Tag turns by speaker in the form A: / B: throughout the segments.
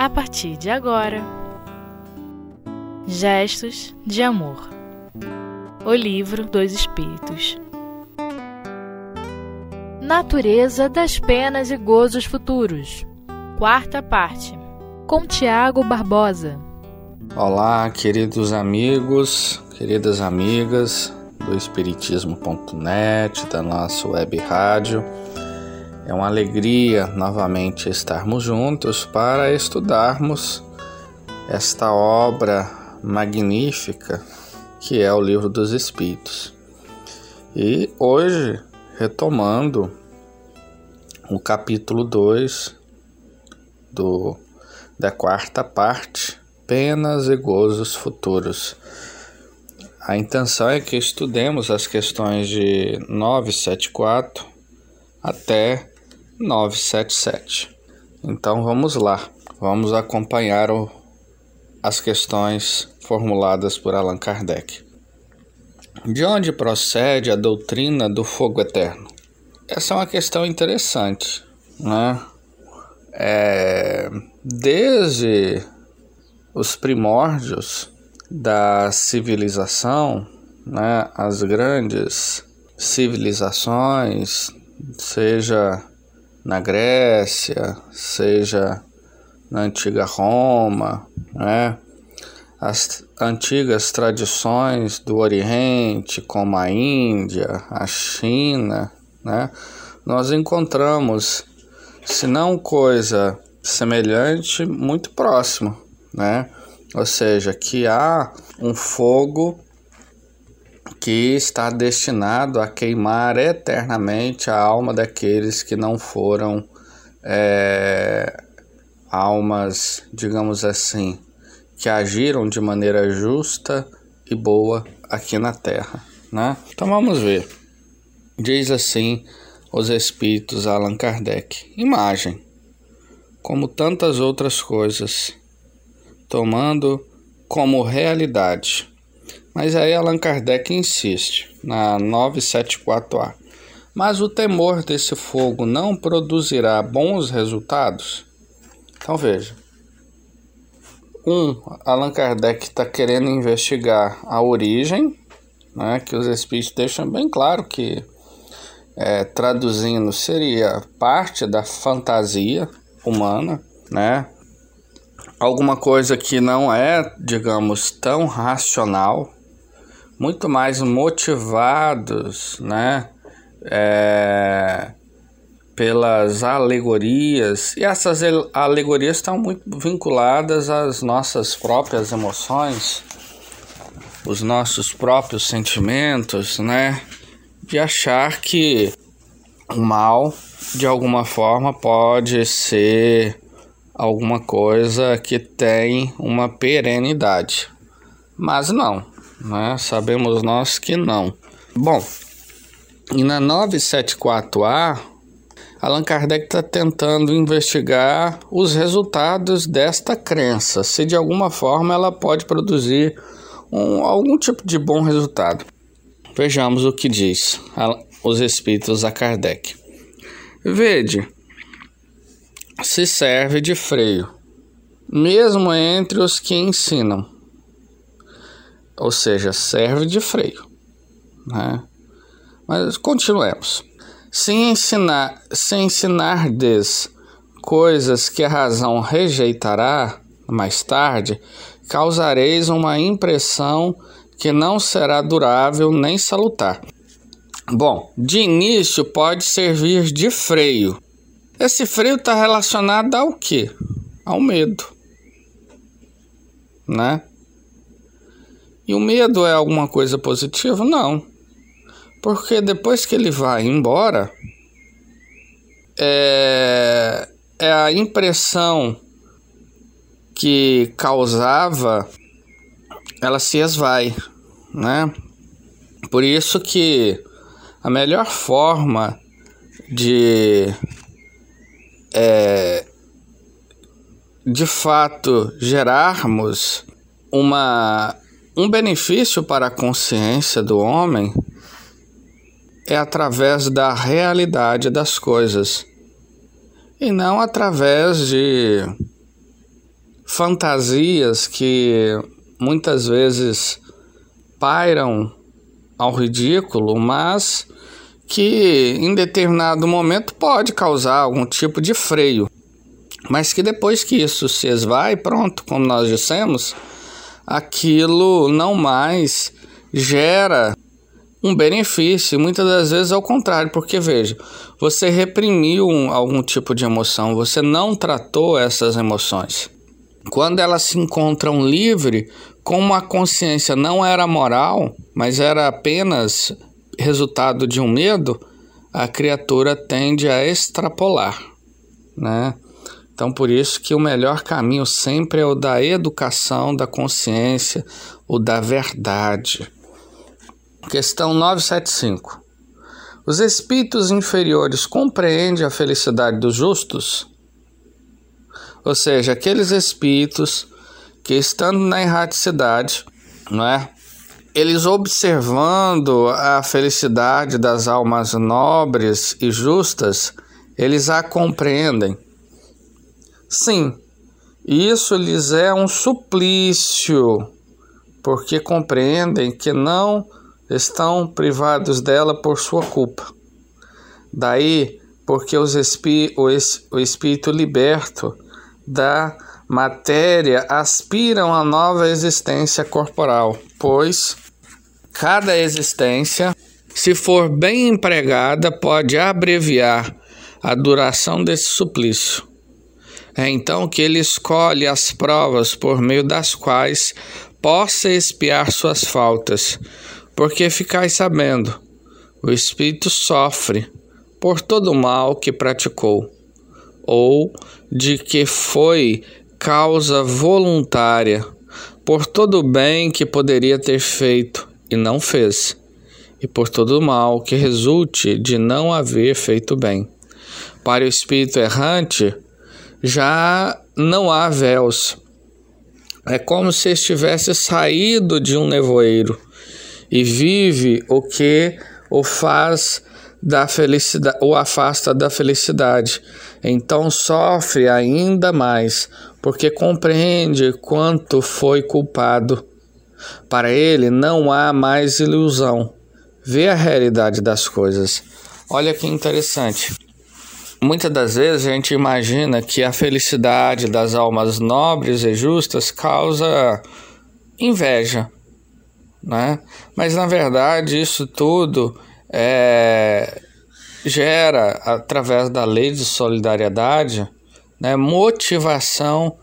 A: a partir de agora. Gestos de Amor. O Livro dos Espíritos. Natureza das Penas e Gozos Futuros. Quarta parte. Com Tiago Barbosa.
B: Olá, queridos amigos, queridas amigas do Espiritismo.net, da nossa web rádio. É uma alegria novamente estarmos juntos para estudarmos esta obra magnífica que é o Livro dos Espíritos. E hoje, retomando o capítulo 2 do, da quarta parte, Penas e Gozos Futuros. A intenção é que estudemos as questões de 974 até 977. Então vamos lá, vamos acompanhar o, as questões formuladas por Allan Kardec. De onde procede a doutrina do fogo eterno? Essa é uma questão interessante, né? É, desde os primórdios da civilização, né, as grandes civilizações, seja na Grécia, seja na antiga Roma, né? As antigas tradições do Oriente, como a Índia, a China, né? Nós encontramos, se não coisa semelhante, muito próximo, né? Ou seja, que há um fogo que está destinado a queimar eternamente a alma daqueles que não foram é, almas, digamos assim, que agiram de maneira justa e boa aqui na Terra. Né? Então vamos ver. Diz assim os Espíritos Allan Kardec: imagem, como tantas outras coisas, tomando como realidade mas aí Allan Kardec insiste na 974A. Mas o temor desse fogo não produzirá bons resultados? Então veja. Um, Allan Kardec está querendo investigar a origem, né, que os espíritos deixam bem claro que, é, traduzindo, seria parte da fantasia humana, né? Alguma coisa que não é, digamos, tão racional, muito mais motivados, né? É, pelas alegorias, e essas alegorias estão muito vinculadas às nossas próprias emoções, os nossos próprios sentimentos, né? De achar que o mal, de alguma forma, pode ser alguma coisa que tem uma perenidade. Mas não, né? Sabemos nós que não. Bom, e na 974A, Allan Kardec está tentando investigar os resultados desta crença, se de alguma forma ela pode produzir um, algum tipo de bom resultado. Vejamos o que diz os Espíritos a Kardec. Vede, se serve de freio, mesmo entre os que ensinam ou seja, serve de freio. Né? Mas continuemos. Se ensinar, se ensinardes coisas que a razão rejeitará mais tarde, causareis uma impressão que não será durável nem salutar. Bom, de início pode servir de freio. Esse freio está relacionado ao que? Ao medo, né? E o medo é alguma coisa positiva? Não. Porque depois que ele vai embora, é, é a impressão que causava, ela se esvai, né? Por isso que a melhor forma de é, de fato gerarmos uma um benefício para a consciência do homem é através da realidade das coisas e não através de fantasias que muitas vezes pairam ao ridículo, mas que em determinado momento pode causar algum tipo de freio. Mas que depois que isso se esvai, pronto, como nós dissemos, aquilo não mais gera um benefício, muitas das vezes ao contrário, porque veja, você reprimiu um, algum tipo de emoção, você não tratou essas emoções. Quando elas se encontram livre, como a consciência não era moral, mas era apenas resultado de um medo, a criatura tende a extrapolar, né? Então, por isso que o melhor caminho sempre é o da educação, da consciência, o da verdade. Questão 975. Os espíritos inferiores compreendem a felicidade dos justos? Ou seja, aqueles espíritos que estando na erraticidade, não é? Eles observando a felicidade das almas nobres e justas, eles a compreendem. Sim, isso lhes é um suplício, porque compreendem que não estão privados dela por sua culpa. Daí, porque os espí o, es o espírito liberto da matéria aspiram a nova existência corporal, pois cada existência, se for bem empregada, pode abreviar a duração desse suplício. É então que ele escolhe as provas por meio das quais possa expiar suas faltas, porque ficais sabendo, o espírito sofre por todo o mal que praticou, ou de que foi causa voluntária, por todo o bem que poderia ter feito e não fez, e por todo o mal que resulte de não haver feito bem. Para o espírito errante, já não há véus. É como se estivesse saído de um nevoeiro e vive o que o faz da felicidade, o afasta da felicidade. Então sofre ainda mais, porque compreende quanto foi culpado. Para ele não há mais ilusão. Vê a realidade das coisas. Olha que interessante. Muitas das vezes a gente imagina que a felicidade das almas nobres e justas causa inveja, né? Mas na verdade isso tudo é, gera através da lei de solidariedade, né, motivação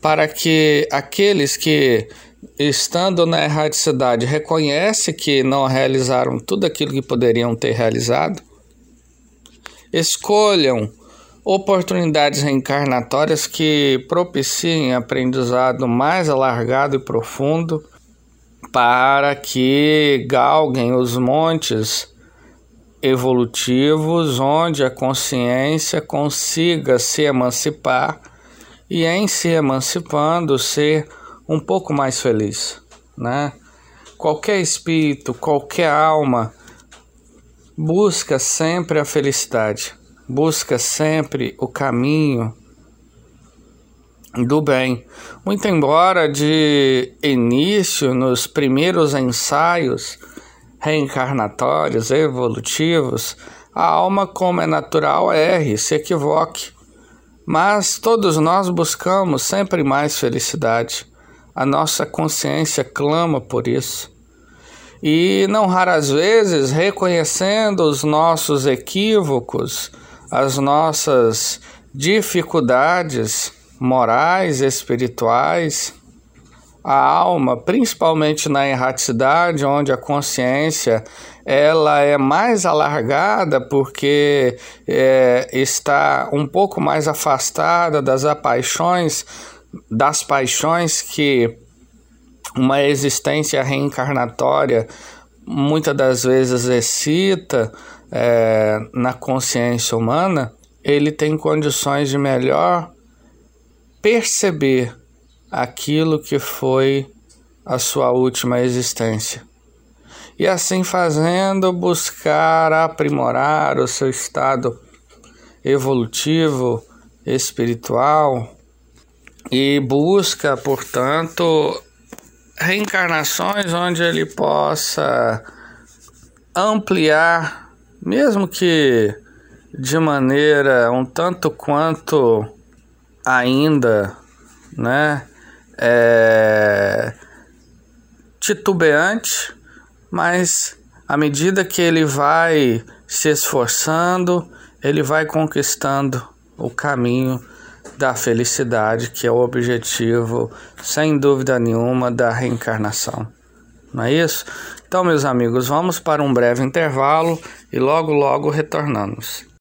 B: para que aqueles que estando na erradicidade reconhecem que não realizaram tudo aquilo que poderiam ter realizado, escolham oportunidades reencarnatórias que propiciem aprendizado mais alargado e profundo para que galguem os montes evolutivos onde a consciência consiga se emancipar e em se emancipando ser um pouco mais feliz, né? Qualquer espírito, qualquer alma busca sempre a felicidade, busca sempre o caminho do bem. Muito embora de início, nos primeiros ensaios reencarnatórios, evolutivos, a alma, como é natural, erre, se equivoque. Mas todos nós buscamos sempre mais felicidade. A nossa consciência clama por isso. E não raras vezes, reconhecendo os nossos equívocos, as nossas dificuldades, morais, espirituais, a alma, principalmente na erraticidade, onde a consciência ela é mais alargada porque é, está um pouco mais afastada das paixões, das paixões que uma existência reencarnatória muitas das vezes excita é, na consciência humana, ele tem condições de melhor perceber aquilo que foi a sua última existência. E assim fazendo, buscar aprimorar o seu estado evolutivo, espiritual e busca, portanto, reencarnações onde ele possa ampliar, mesmo que de maneira um tanto quanto ainda, né, é, titubeante, mas à medida que ele vai se esforçando, ele vai conquistando o caminho da felicidade, que é o objetivo, sem dúvida nenhuma, da reencarnação. Não é isso? Então, meus amigos, vamos para um breve intervalo e logo, logo retornamos.